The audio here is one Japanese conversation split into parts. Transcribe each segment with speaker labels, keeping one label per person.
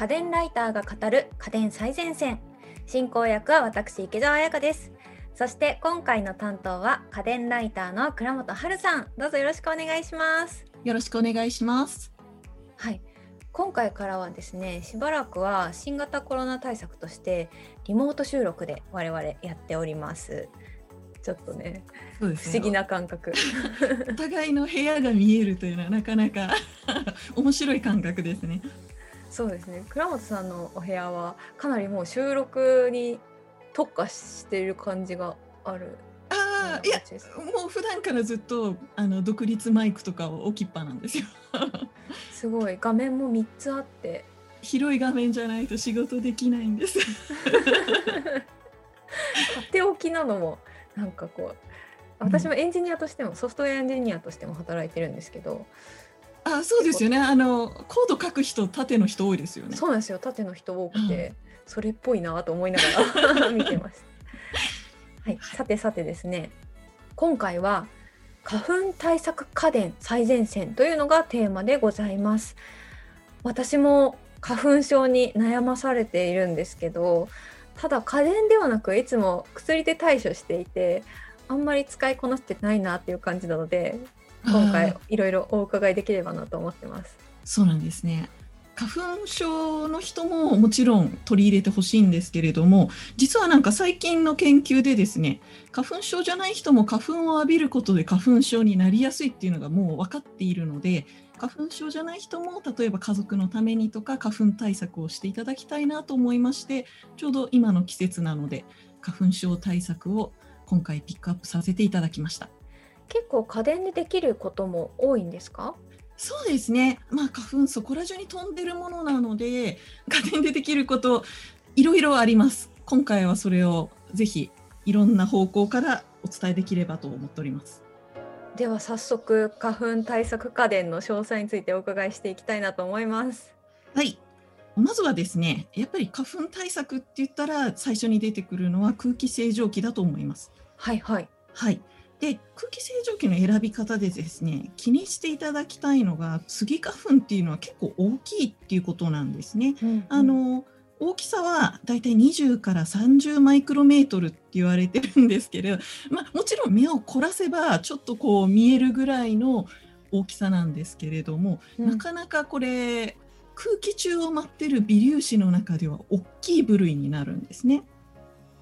Speaker 1: 家電ライターが語る家電最前線。進行役は私池澤彩香です。そして今回の担当は家電ライターの倉本春さん。どうぞよろしくお願いします。
Speaker 2: よろしくお願いします。
Speaker 1: はい。今回からはですねしばらくは新型コロナ対策としてリモート収録で我々やっております。ちょっとね、ね、不思議な感覚。
Speaker 2: お互いの部屋が見えるというのはなかなか 面白い感覚ですね
Speaker 1: そうですね。倉本さんのお部屋はかなりもう収録に特化している感じがある
Speaker 2: ああいやもう普段からずっとあの独立マイクとかを置きっぱなんですよ。
Speaker 1: すごい。画面も3つあって。
Speaker 2: 広い画面じゃないと仕事できないんです。
Speaker 1: っておきなのもなんかこう私もエンジニアとしても、うん、ソフトウェアエンジニアとしても働いてるんですけど
Speaker 2: あそうですよね。あのコード書く人縦の人多いですよね。
Speaker 1: そうなんですよ。縦の人多くて、うん、それっぽいなと思いながら 見てましたはい、さてさてですね。今回は花粉対策家電最前線というのがテーマでございます。私も花粉症に悩まされているんですけどただ家電ではなくいつも薬で対処していてあんまり使いこなせてないなっていう感じなので今回いろいろお伺いできればなと思ってます。
Speaker 2: そうなんですね。花粉症の人ももちろん取り入れてほしいんですけれども実はなんか最近の研究でですね花粉症じゃない人も花粉を浴びることで花粉症になりやすいっていうのがもう分かっているので花粉症じゃない人も例えば家族のためにとか花粉対策をしていただきたいなと思いましてちょうど今の季節なので花粉症対策を今回ピックアップさせていただきました
Speaker 1: 結構家電でできることも多いんですか？
Speaker 2: そうですね、まあ、花粉そこら中に飛んでるものなので家電でできることいろいろあります。今回はそれをぜひいろんな方向からお伝えできればと思っております。
Speaker 1: では早速花粉対策家電の詳細についてお伺いしていきたいなと思います。
Speaker 2: はい。まずはですねやっぱり花粉対策って言ったら最初に出てくるのは空気清浄機だと思います。
Speaker 1: はいはい。
Speaker 2: はいで空気清浄機の選び方でですね気にしていただきたいのがスギ花粉っていうのは結構大きいっていうことなんですね。うんうん、あの大きさはだいたい20から30マイクロメートルって言われてるんですけど、まあ、もちろん目を凝らせばちょっとこう見えるぐらいの大きさなんですけれども、うん、なかなかこれ空気中を舞ってる微粒子の中では大きい部類になるんですね。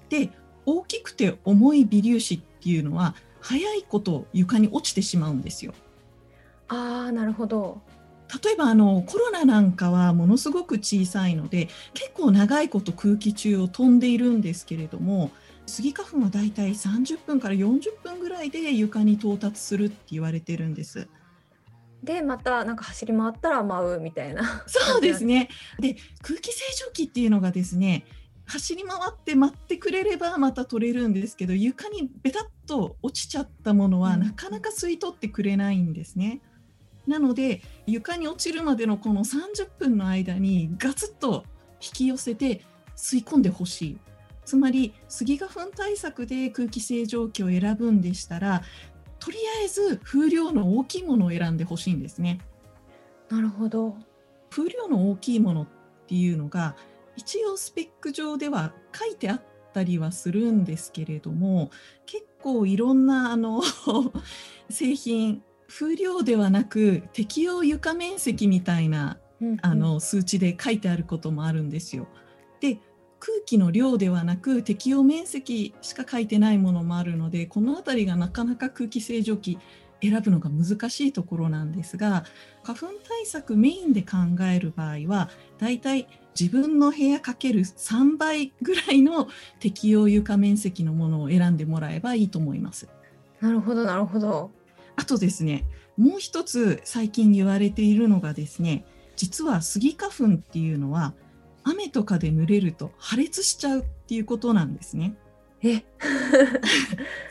Speaker 2: で大きくて重い微粒子っていうのは早いこと床に落ちてしまうんですよ。
Speaker 1: あーなるほど
Speaker 2: 例えばあのコロナなんかはものすごく小さいので結構長いこと空気中を飛んでいるんですけれどもスギ花粉はだいたい30分から40分ぐらいで床に到達するって言われてるんです。
Speaker 1: でまたなんか走り回ったら舞うみたいな。
Speaker 2: そうですね。で空気清浄機っていうのがですね走り回って待ってくれればまた取れるんですけど床にベタッと落ちちゃったものはなかなか吸い取ってくれないんですね。なので床に落ちるまでのこの30分の間にガツッと引き寄せて吸い込んでほしい。つまりスギ花粉対策で空気清浄機を選ぶんでしたらとりあえず風量の大きいものを選んでほしいんですね。
Speaker 1: なるほど。
Speaker 2: 風量の大きいものっていうのが一応スペック上では書いてあったりはするんですけれども結構いろんなあの 製品風量ではなく適用床面積みたいな、うんうん、あの数値で書いてあることもあるんですよ。で空気の量ではなく適用面積しか書いてないものもあるのでこの辺りがなかなか空気清浄機選ぶのが難しいところなんですが花粉対策メインで考える場合はだいたい自分の部屋かける3倍ぐらいの適用床面積のものを選んでもらえばいいと思います。
Speaker 1: なるほどなるほど。
Speaker 2: あとですねもう一つ最近言われているのがですね実はスギ花粉っていうのは雨とかで濡れると破裂しちゃうっていうことなんですね。
Speaker 1: え。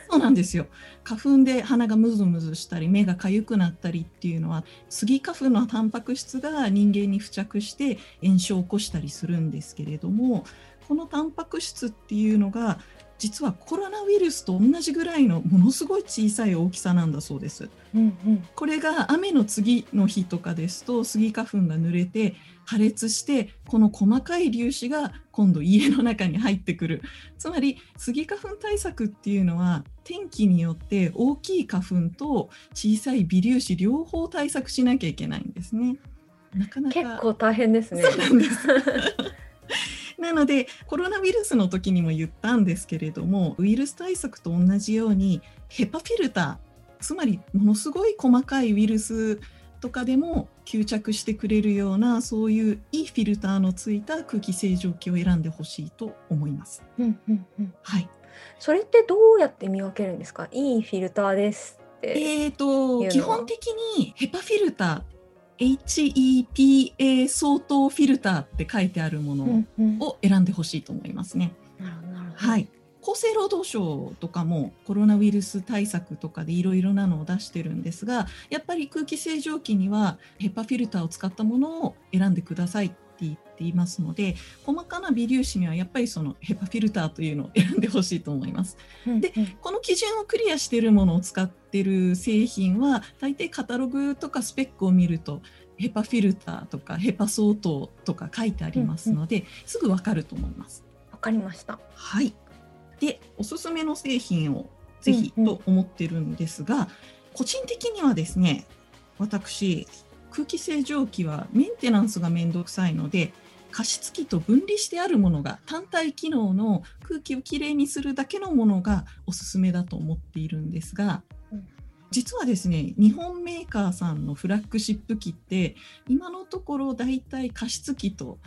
Speaker 2: そうなんですよ。花粉で鼻がムズムズしたり目がかゆくなったりっていうのはスギ花粉のタンパク質が人間に付着して炎症を起こしたりするんですけれどもこのタンパク質っていうのが実はコロナウイルスと同じぐらいのものすごい小さい大きさなんだそうです。
Speaker 1: うんうん
Speaker 2: これが雨の次の日とかですとスギ花粉が濡れて破裂してこの細かい粒子が今度家の中に入ってくるつまりスギ花粉対策っていうのは天気によって大きい花粉と小さい微粒子両方対策しなきゃいけないんですね。なかなか
Speaker 1: 結構大変ですね。
Speaker 2: なのでコロナウイルスの時にも言ったんですけれどもウイルス対策と同じようにヘパフィルターつまりものすごい細かいウイルスとかでも吸着してくれるようなそういういいフィルターのついた空気清浄機を選んでほしいと思います。
Speaker 1: うんうんうん
Speaker 2: はい、
Speaker 1: それってどうやって見分けるんですか？いいフィルターですって。
Speaker 2: えーと基本的にヘパフィルター HEPA 相当フィルターって書いてあるものを選んでほしいと思いますね。はい、厚生労働省とかもコロナウイルス対策とかでいろいろなのを出してるんですがやっぱり空気清浄機にはヘパフィルターを使ったものを選んでくださいって言っていますので細かな微粒子にはやっぱりそのヘパフィルターというのを選んでほしいと思います。で
Speaker 1: うんうん
Speaker 2: この基準をクリアしているものを使ってる製品は大抵カタログとかスペックを見るとヘパフィルターとかヘパ相当とか書いてありますので、すぐわかると思います。
Speaker 1: わかりました。
Speaker 2: はい。で、おすすめの製品をぜひ
Speaker 1: うんうん
Speaker 2: と思ってるんですが、個人的にはですね、私、空気清浄機はメンテナンスがめんどくさいので、加湿器と分離してあるものが単体機能の空気をきれいにするだけのものがおすすめだと思っているんですが、
Speaker 1: うん
Speaker 2: 実はですね日本メーカーさんのフラッグシップ機って今のところだいたい加湿器と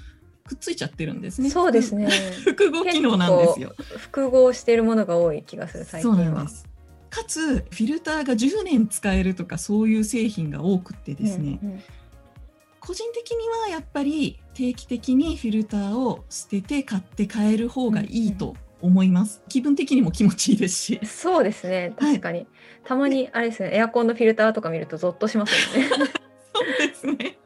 Speaker 2: くっついちゃってるんですね。
Speaker 1: そうですね。
Speaker 2: 複合機能なんですよ。
Speaker 1: 複合しているものが多い気がする最
Speaker 2: そう
Speaker 1: 近は
Speaker 2: なんで。す。かつフィルターが10年使えるとかそういう製品が多くってですね、
Speaker 1: うんうん
Speaker 2: 個人的にはやっぱり定期的にフィルターを捨てて買って変える方がいいと思います。気分的にも気持ちいいですし。
Speaker 1: そうですね。
Speaker 2: はい
Speaker 1: 確かに。たまにあれですね。エアコンのフィルターとか見るとゾッとしますよね。
Speaker 2: そうですね。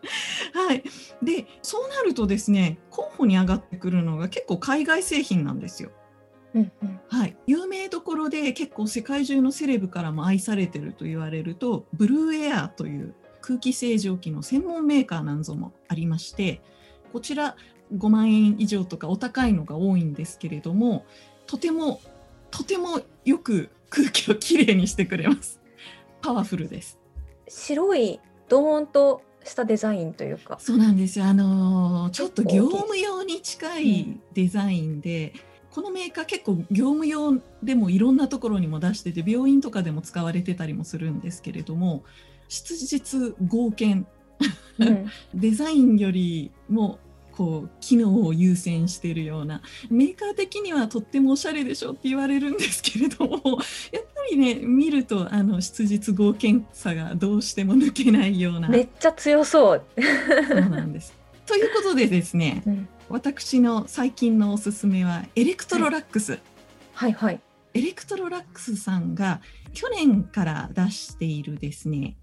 Speaker 2: はい。で、そうなるとですね、候補に上がってくるのが結構海外製品なんですよ。
Speaker 1: うんうん。
Speaker 2: はい、有名どころで結構世界中のセレブからも愛されてると言われるとブルーエアという空気清浄機の専門メーカーなんぞもありましてこちら5万円以上とかお高いのが多いんですけれどもとてもとてもよく空気をきれいにしてくれます。パワフルです。
Speaker 1: 白いドーンとしたデザインというか。
Speaker 2: そうなんですよ。あのーちょっと業務用に近いデザインで、このメーカー結構業務用でもいろんなところにも出してて病院とかでも使われてたりもするんですけれども質実剛健
Speaker 1: うん。
Speaker 2: デザインよりもこう機能を優先しているような。メーカー的にはとってもおしゃれでしょって言われるんですけれども やっぱりね見るとあの質実剛健さがどうしても抜けないような。
Speaker 1: めっちゃ強そう。
Speaker 2: そうなんです。ということでですね
Speaker 1: うん
Speaker 2: 私の最近のおすすめはエレクトロラックス。
Speaker 1: はいはい。
Speaker 2: エレクトロラックスさんが去年から出しているですね、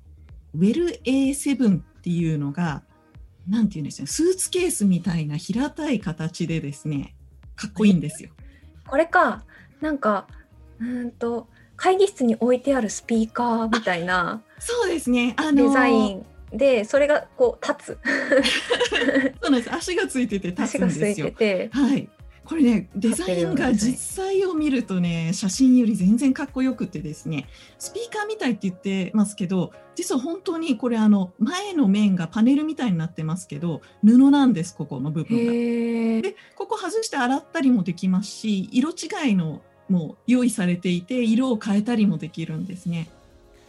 Speaker 2: Well A7 っていうのが、なんていうんですね、スーツケースみたいな平たい形でですね、かっこいいんですよ。
Speaker 1: これかなんかうーんと会議室に置いてあるスピーカーみたいな
Speaker 2: そうですね、あの
Speaker 1: デザインでそれがこう立つ
Speaker 2: そうなんです。足がついてて立つんですよ。はい。これね、デザインが実際を見るとね、写真より全然かっこよくてですね、スピーカーみたいって言ってますけど、実は本当にこれあの、前の面がパネルみたいになってますけど、布なんです、ここの部分が。で、ここ外して洗ったりもできますし、色違いのも用意されていて、色を変えたりもできるんですね。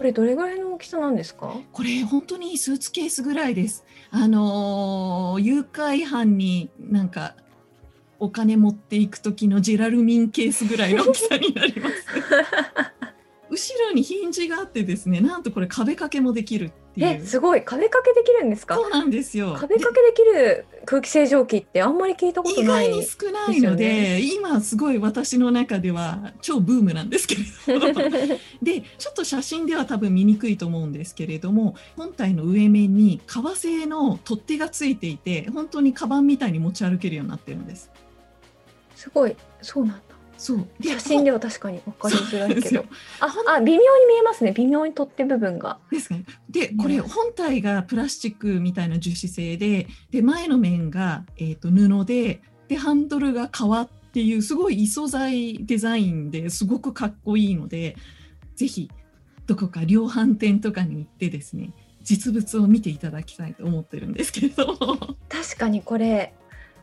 Speaker 1: これどれぐらいの大きさなんですか？
Speaker 2: これ本当にスーツケースぐらいです。あのー誘拐犯になんかお金持っていく時のジェラルミンケースぐらいの大きさになります。後ろにヒンジがあってですね、なんとこれ壁掛けもできるってい
Speaker 1: え
Speaker 2: う。
Speaker 1: すごい壁掛けできるんですか？
Speaker 2: そうなんですよ。
Speaker 1: 壁掛けできる空気清浄機ってあんまり聞いたこと
Speaker 2: 意
Speaker 1: ない
Speaker 2: 外に少ないので今すごい私の中では超ブームなんですけれども でちょっと写真では多分見にくいと思うんですけれども本体の上面に革製の取っ手がついていて本当にカバンみたいに持ち歩けるようになってるんです。
Speaker 1: すごいそうなんだ
Speaker 2: そう。で
Speaker 1: 写真では確かに分かりづらいけど。ああ微妙に見えますね。微妙に取っ手部分が。
Speaker 2: ですね。でこれ
Speaker 1: うん
Speaker 2: 本体がプラスチックみたいな樹脂製でで前の面が、えー、と布ででハンドルが革っていうすごい異素材デザインですごくかっこいいのでぜひどこか量販店とかに行ってですね実物を見ていただきたいと思ってるんですけれども。
Speaker 1: 確かにこれ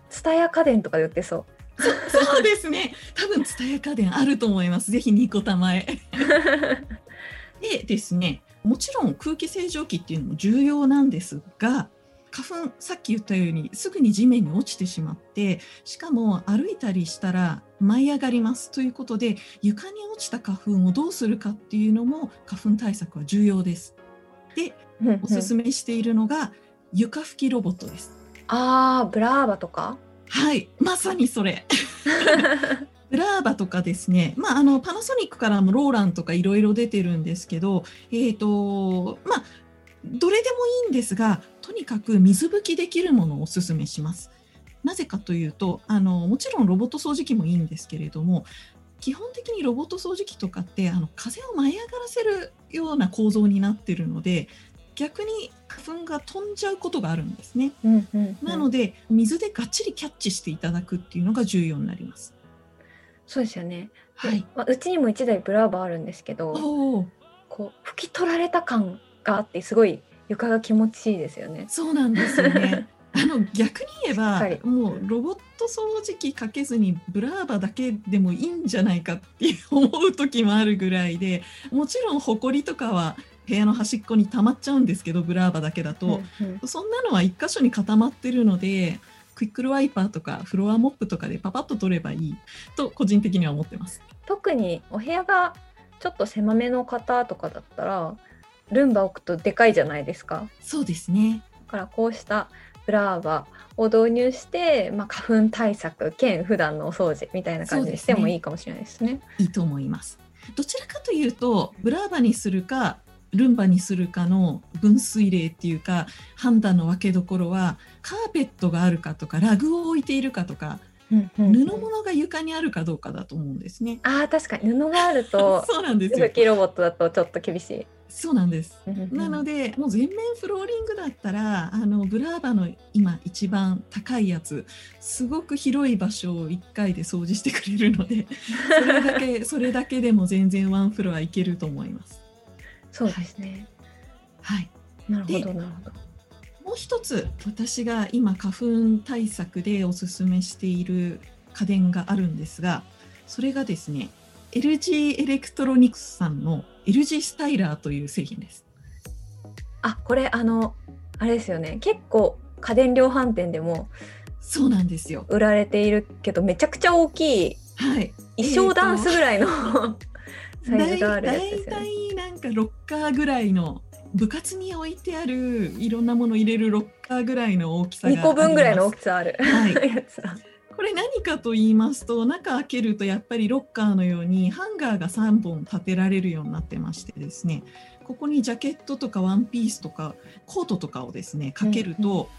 Speaker 1: 蔦屋家電とかで売ってそう
Speaker 2: そうですね多分蔦屋家電あると思いますぜひニコタマへ。でですねもちろん空気清浄機っていうのも重要なんですが花粉さっき言ったようにすぐに地面に落ちてしまってしかも歩いたりしたら舞い上がりますということで床に落ちた花粉をどうするかっていうのも花粉対策は重要です。で おすすめしているのが床拭きロボットです。
Speaker 1: あーブラーバとか？
Speaker 2: はいまさにそれブラーバとかですね、まあ、あのパナソニックからもローランとかいろいろ出てるんですけど、えーとまあ、どれでもいいんですがとにかく水拭きできるものをおすすめします。なぜかというとあのもちろんロボット掃除機もいいんですけれども基本的にロボット掃除機とかってあの風を舞い上がらせるような構造になってるので逆に花粉が飛んじゃうことがあるんですね。
Speaker 1: うんうんうん
Speaker 2: なので水でがっちりキャッチしていただくっていうのが重要になります。
Speaker 1: そうですよね、で
Speaker 2: はい。
Speaker 1: まあ、うちにも1台ブラーバあるんですけどこう拭き取られた感があってすごい床が気持ちいいですよね
Speaker 2: そうなんですよね。あの逆に言えば
Speaker 1: しっかり
Speaker 2: もうロボット掃除機かけずにブラーバだけでもいいんじゃないかって思う時もあるぐらいでもちろんホコリとかは部屋の端っこに溜まっちゃうんですけどブラーバだけだと、
Speaker 1: うんうん
Speaker 2: そんなのは一箇所に固まってるのでクイックルワイパーとかフロアモップとかでパパッと取ればいいと個人的には思ってます。
Speaker 1: 特にお部屋がちょっと狭めの方とかだったらルンバ置くとでかいじゃないですか
Speaker 2: そうですね。
Speaker 1: だからこうしたブラーバを導入して、まあ、花粉対策兼普段のお掃除みたいな感じにしてもいいかもしれないですね。
Speaker 2: いいと思います。どちらかというとブラーバにするかルンバにするかの分水嶺っていうか判断の分けどころはカーペットがあるかとかラグを置いているかとか布物が床にあるかどうかだと思うんですね。
Speaker 1: あー確かに布があると
Speaker 2: そうなんですよ
Speaker 1: ロボットだとちょっと厳しい。
Speaker 2: そうなんです。なのでもう全面フローリングだったらあのブラーバの今一番高いやつすごく広い場所を1回で掃除してくれるのでそれだけそれだけでも全然ワンフロアいけると思います。
Speaker 1: そうですね。
Speaker 2: はい、
Speaker 1: なるほ
Speaker 2: で
Speaker 1: どなるほど。
Speaker 2: もう一つ私が今花粉対策でおすすめしている家電があるんですがそれがですね LG エレクトロニクスさんの LG スタイラーという製品です。
Speaker 1: あこれあのあれですよね結構家電量販店でも
Speaker 2: そうなんですよ。
Speaker 1: 売られているけどめちゃくちゃ大きい
Speaker 2: はい。
Speaker 1: 衣装ダンスぐらいの、サイズがあるやつ
Speaker 2: だい
Speaker 1: ですよね。
Speaker 2: たいなんかロッカーぐらいの部活に置いてあるいろんなもの入れるロッカーぐらいの大きさが
Speaker 1: 2個分ぐらいの大
Speaker 2: き
Speaker 1: きさある、
Speaker 2: はい。これ何かと言いますと中開けるとやっぱりロッカーのようにハンガーが3本立てられるようになってましてですね。ここにジャケットとかワンピースとかコートとかをですねかけると、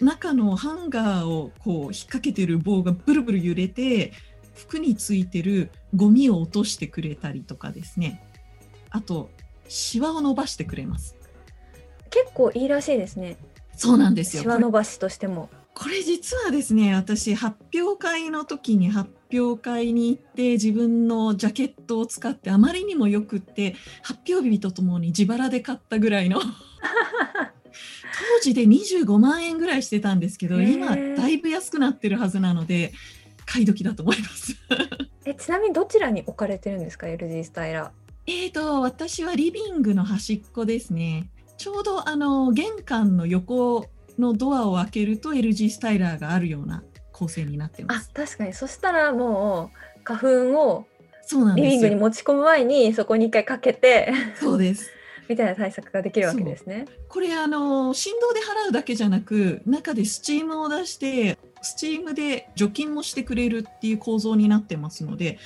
Speaker 2: 中のハンガーをこう引っ掛けてる棒がブルブル揺れて服についてるゴミを落としてくれたりとかですね。あとシワを伸ばしてくれます。
Speaker 1: 結構いいらしいですね。
Speaker 2: そうなんですよ。
Speaker 1: シワ伸ばしとしても。
Speaker 2: これ実はですね私発表会の時に発表会に行って自分のジャケットを使ってあまりにもよくって発表日とともに自腹で買ったぐらいの。当時で25万円ぐらいしてたんですけど今だいぶ安くなってるはずなので買い時だと思います。
Speaker 1: えちなみにどちらに置かれてるんですか？LG スタイラ
Speaker 2: えーと私はリビングの端っこですねちょうどあの玄関の横のドアを開けると LG スタイラーがあるような構成になって
Speaker 1: ー。あ
Speaker 2: ます。
Speaker 1: 確かにそしたらもう花粉をリビングに。持ち込む前にそこに一回かけて
Speaker 2: そうです。
Speaker 1: みたいな対策ができるわけですね。
Speaker 2: これあの振動で払うだけじゃなく中でスチームを出してスチームで除菌もしてくれるっていう構造になってますので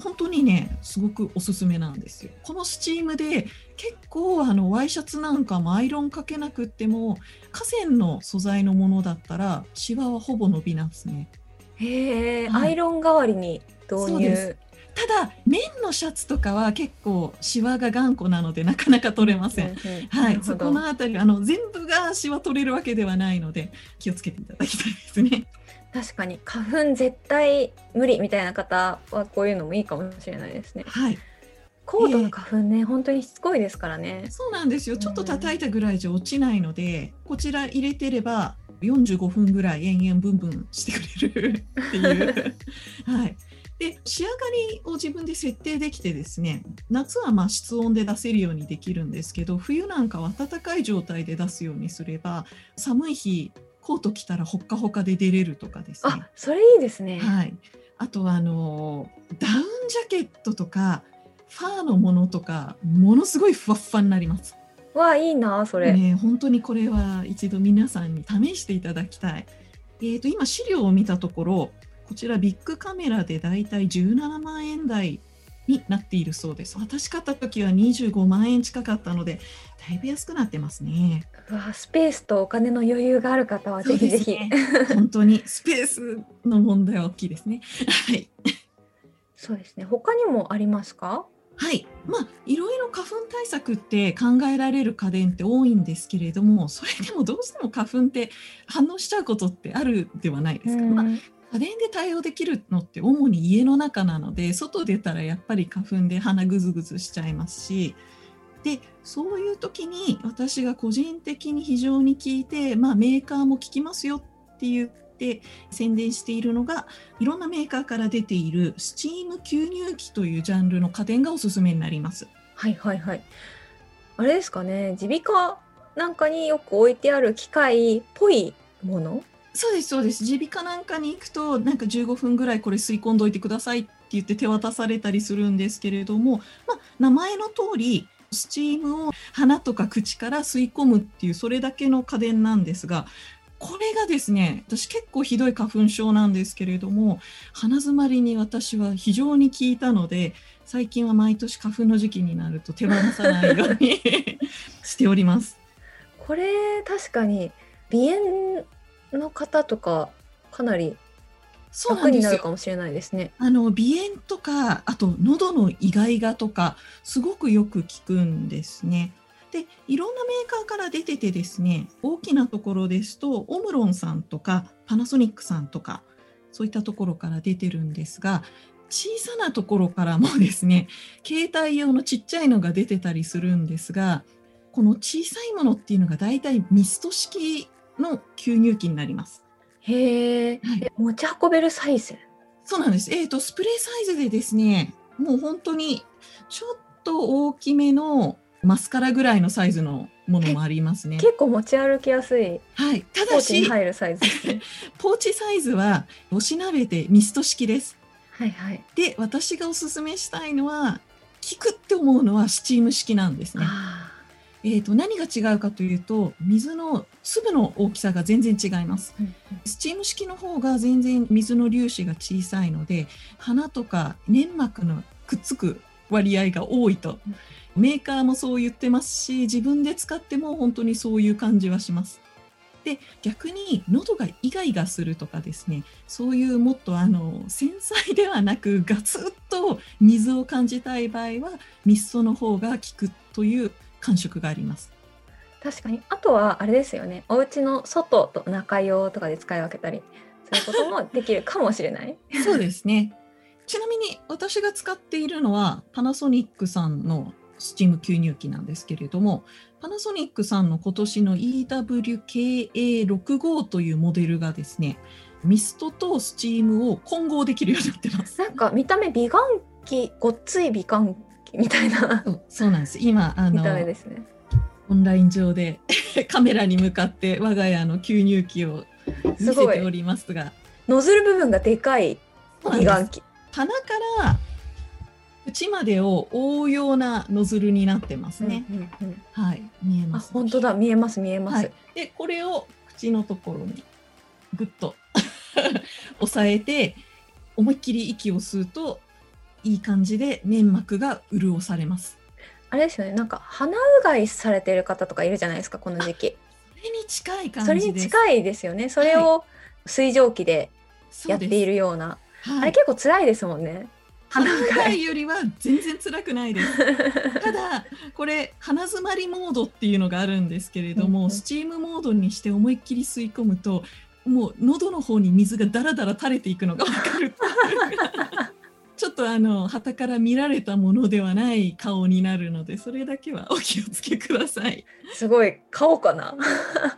Speaker 2: 本当にねすごくおすすめなんですよ。このスチームで結構あのワイシャツなんかもアイロンかけなくっても河川の素材のものだったらシワはほぼ伸びますね。
Speaker 1: へえ、
Speaker 2: はい
Speaker 1: アイロン代わりに導
Speaker 2: そうで
Speaker 1: 入
Speaker 2: す。ただ綿のシャツとかは結構シワが頑固なのでなかなか取れません。
Speaker 1: うんうん
Speaker 2: は、
Speaker 1: ない
Speaker 2: そこのあたりあの全部がシワ取れるわけではないので気をつけていただきたいですね。
Speaker 1: 確かに花粉絶対無理みたいな方はこういうのもいいかもしれないですね。
Speaker 2: はい、
Speaker 1: コートの花粉ね、本当にしつこいですからね。
Speaker 2: そうなんですよ。ちょっと叩いたぐらいじゃ落ちないので、こちら入れてれば45分ぐらい延々ブンブンしてくれるっていう。はい。で仕上がりを自分で設定できてですね夏はまあ室温で出せるようにできるんですけど冬なんかは暖かい状態で出すようにすれば寒い日コート着たらほっかほかで出れるとかですね
Speaker 1: あ、それいいですね。
Speaker 2: はい、あとはあのダウンジャケットとかファーのものとかものすごいふわっふわになります。
Speaker 1: わあいいなそれ。
Speaker 2: ね、本当にこれは一度皆さんに試していただきたい。えー、と今資料を見たところこちらビッグカメラでだいたい17万円台になっているそうです。私買った時は25万円近かったのでだいぶ安くなってますね。
Speaker 1: うわスペースとお金の余裕がある方はぜひぜひ。
Speaker 2: ね本当にスペースの問題は大きいですね。はい
Speaker 1: そうですね。他にもありますか？
Speaker 2: はい、まあいろいろ花粉対策って考えられる家電って多いんですけれどもそれでもどうしても花粉って反応しちゃうことってあるではないですか、まあ、
Speaker 1: うん
Speaker 2: 家電で対応できるのって主に家の中なので外出たらやっぱり花粉で鼻ぐずぐずしちゃいますしでそういう時に私が個人的に非常に聞いて、まあ、メーカーも聞きますよって言って宣伝しているのがいろんなメーカーから出ているスチーム吸入器というジャンルの家電がおすすめになります。
Speaker 1: はいはいはい。あれですかね。耳鼻科なんかによく置いてある機械っぽいもの？
Speaker 2: そうですそうです耳鼻科なんかに行くとなんか15分ぐらいこれ吸い込んどいてくださいって言って手渡されたりするんですけれども、まあ、名前の通りスチームを鼻とか口から吸い込むっていうそれだけの家電なんですがこれがですね私結構ひどい花粉症なんですけれども鼻づまりに私は非常に効いたので最近は毎年花粉の時期になると手放さないように しております。
Speaker 1: これ確かに鼻炎の方とかかなり
Speaker 2: そうな
Speaker 1: 楽になるかもしれないですね。
Speaker 2: あの鼻炎とかあと喉のイガイガとかすごくよく効くんですね。でいろんなメーカーから出ててですね大きなところですとオムロンさんとかパナソニックさんとかそういったところから出てるんですが小さなところからもですね携帯用のちっちゃいのが出てたりするんですがこの小さいものっていうのがだいたいミスト式の吸入器になります。
Speaker 1: へえ、
Speaker 2: はい
Speaker 1: え持ち運べるサイズ？
Speaker 2: そうなんです。えっ、と、スプレーサイズでですね、もう本当にちょっと大きめのマスカラぐらいのサイズのものもありますね。
Speaker 1: 結構持ち歩きやすい
Speaker 2: はい。た
Speaker 1: ポーチ
Speaker 2: だし、
Speaker 1: に入るサイズ。
Speaker 2: ポーチサイズは押しなべてミスト式です。
Speaker 1: はいはい。
Speaker 2: で、私がおすすめしたいのは、効くって思うのはスチーム式なんですね。
Speaker 1: あ
Speaker 2: えっ、と、何が違うかというと、水の粒の大きさが全然違います。
Speaker 1: ーうん
Speaker 2: スチーム式の方が全然水の粒子が小さいので鼻とか粘膜のくっつく割合が多いとメーカーもそう言ってますし自分で使っても本当にそういう感じはします。で逆に喉がイガイガするとかですねそういうもっとあの繊細ではなくガツッと水を感じたい場合はミストの方が効くという感触があります。
Speaker 1: 確かにあとはあれですよねお家の外と中用とかで使い分けたりそういうこともできるかもしれない。
Speaker 2: そうですね。ちなみに私が使っているのはパナソニックさんのスチーム吸入器なんですけれども、パナソニックさんの今年の EWKA65 というモデルがですね、ミストとスチームを混合できるようになってます。
Speaker 1: なんか見た目美顔器ごっつい美顔器みたいな
Speaker 2: そうそうなんです。今あ
Speaker 1: 見
Speaker 2: の
Speaker 1: ね。
Speaker 2: オンライン上で カメラに向かって我が家の吸入器を見せておりますが、
Speaker 1: ノズル部分がでかい美顔器。
Speaker 2: 鼻から口までを覆うようなノズルになってますね。
Speaker 1: うんうんうん
Speaker 2: はい、見え
Speaker 1: あ
Speaker 2: ます。
Speaker 1: 本当だ見えます見えます。
Speaker 2: はい、でこれを口のところにぐっと 押さえて思いっきり息を吸うといい感じで粘膜が潤されます。
Speaker 1: あれですよねなんか鼻うがいされてる方とかいるじゃないですかこの時期。
Speaker 2: それに近い感
Speaker 1: そ
Speaker 2: じです。
Speaker 1: れに近いですよね。それを水蒸気でやっているような、
Speaker 2: はい、
Speaker 1: あれ結構辛いですもんね。
Speaker 2: 鼻うがいよりは全然辛くないです。ただこれ鼻詰まりモードっていうのがあるんですけれども、
Speaker 1: うんうん
Speaker 2: スチームモードにして思いっきり吸い込むともう喉の方に水がダラダラ垂れていくのがわかるちょっとあの旗から見られたものではない顔になるのでそれだけはお気をつけください。
Speaker 1: すごい顔かな？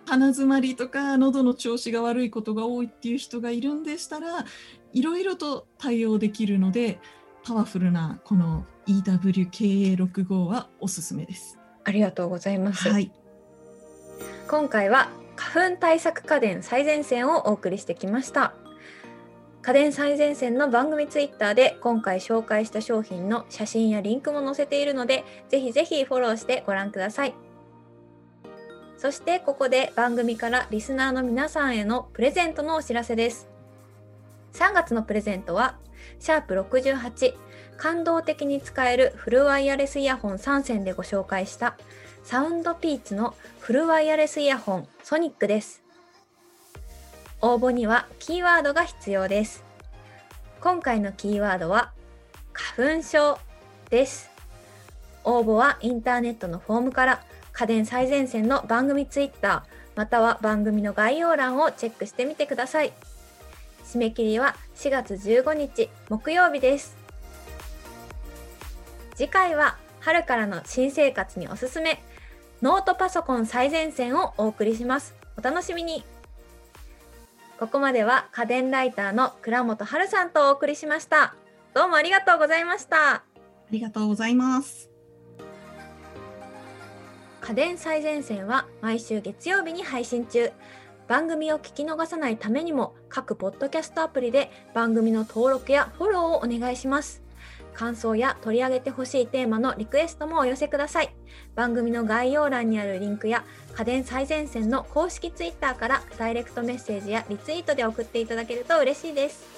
Speaker 2: 鼻詰まりとか喉の調子が悪いことが多いっていう人がいるんでしたらいろいろと対応できるのでパワフルなこの EWKA65 はおすすめです。
Speaker 1: ありがとうございます。
Speaker 2: はい、
Speaker 1: 今回は花粉対策家電最前線をお送りしてきました家電最前線の番組ツイッターで今回紹介した商品の写真やリンクも載せているのでぜひぜひフォローしてご覧くださいそしてここで番組からリスナーの皆さんへのプレゼントのお知らせです3月のプレゼントはシャープ68感動的に使えるフルワイヤレスイヤホン3選でご紹介したサウンドピーツのフルワイヤレスイヤホンソニックです。応募にはキーワードが必要です。今回のキーワードは花粉症です。応募はインターネットのフォームから家電最前線の番組ツイッターまたは番組の概要欄をチェックしてみてください。締め切りは4月15日木曜日です。次回は春からの新生活におすすめノートパソコン最前線をお送りします。お楽しみに。ここまでは家電ライターの倉本春さんとお送りしました。どうもありがとうございました。
Speaker 2: ありがとうございます。
Speaker 1: 家電最前線は毎週月曜日に配信中。番組を聞き逃さないためにも各ポッドキャストアプリで番組の登録やフォローをお願いします。感想や取り上げてほしいテーマのリクエストもお寄せください。番組の概要欄にあるリンクや家電最前線の公式ツイッターからダイレクトメッセージやリツイートで送っていただけると嬉しいです。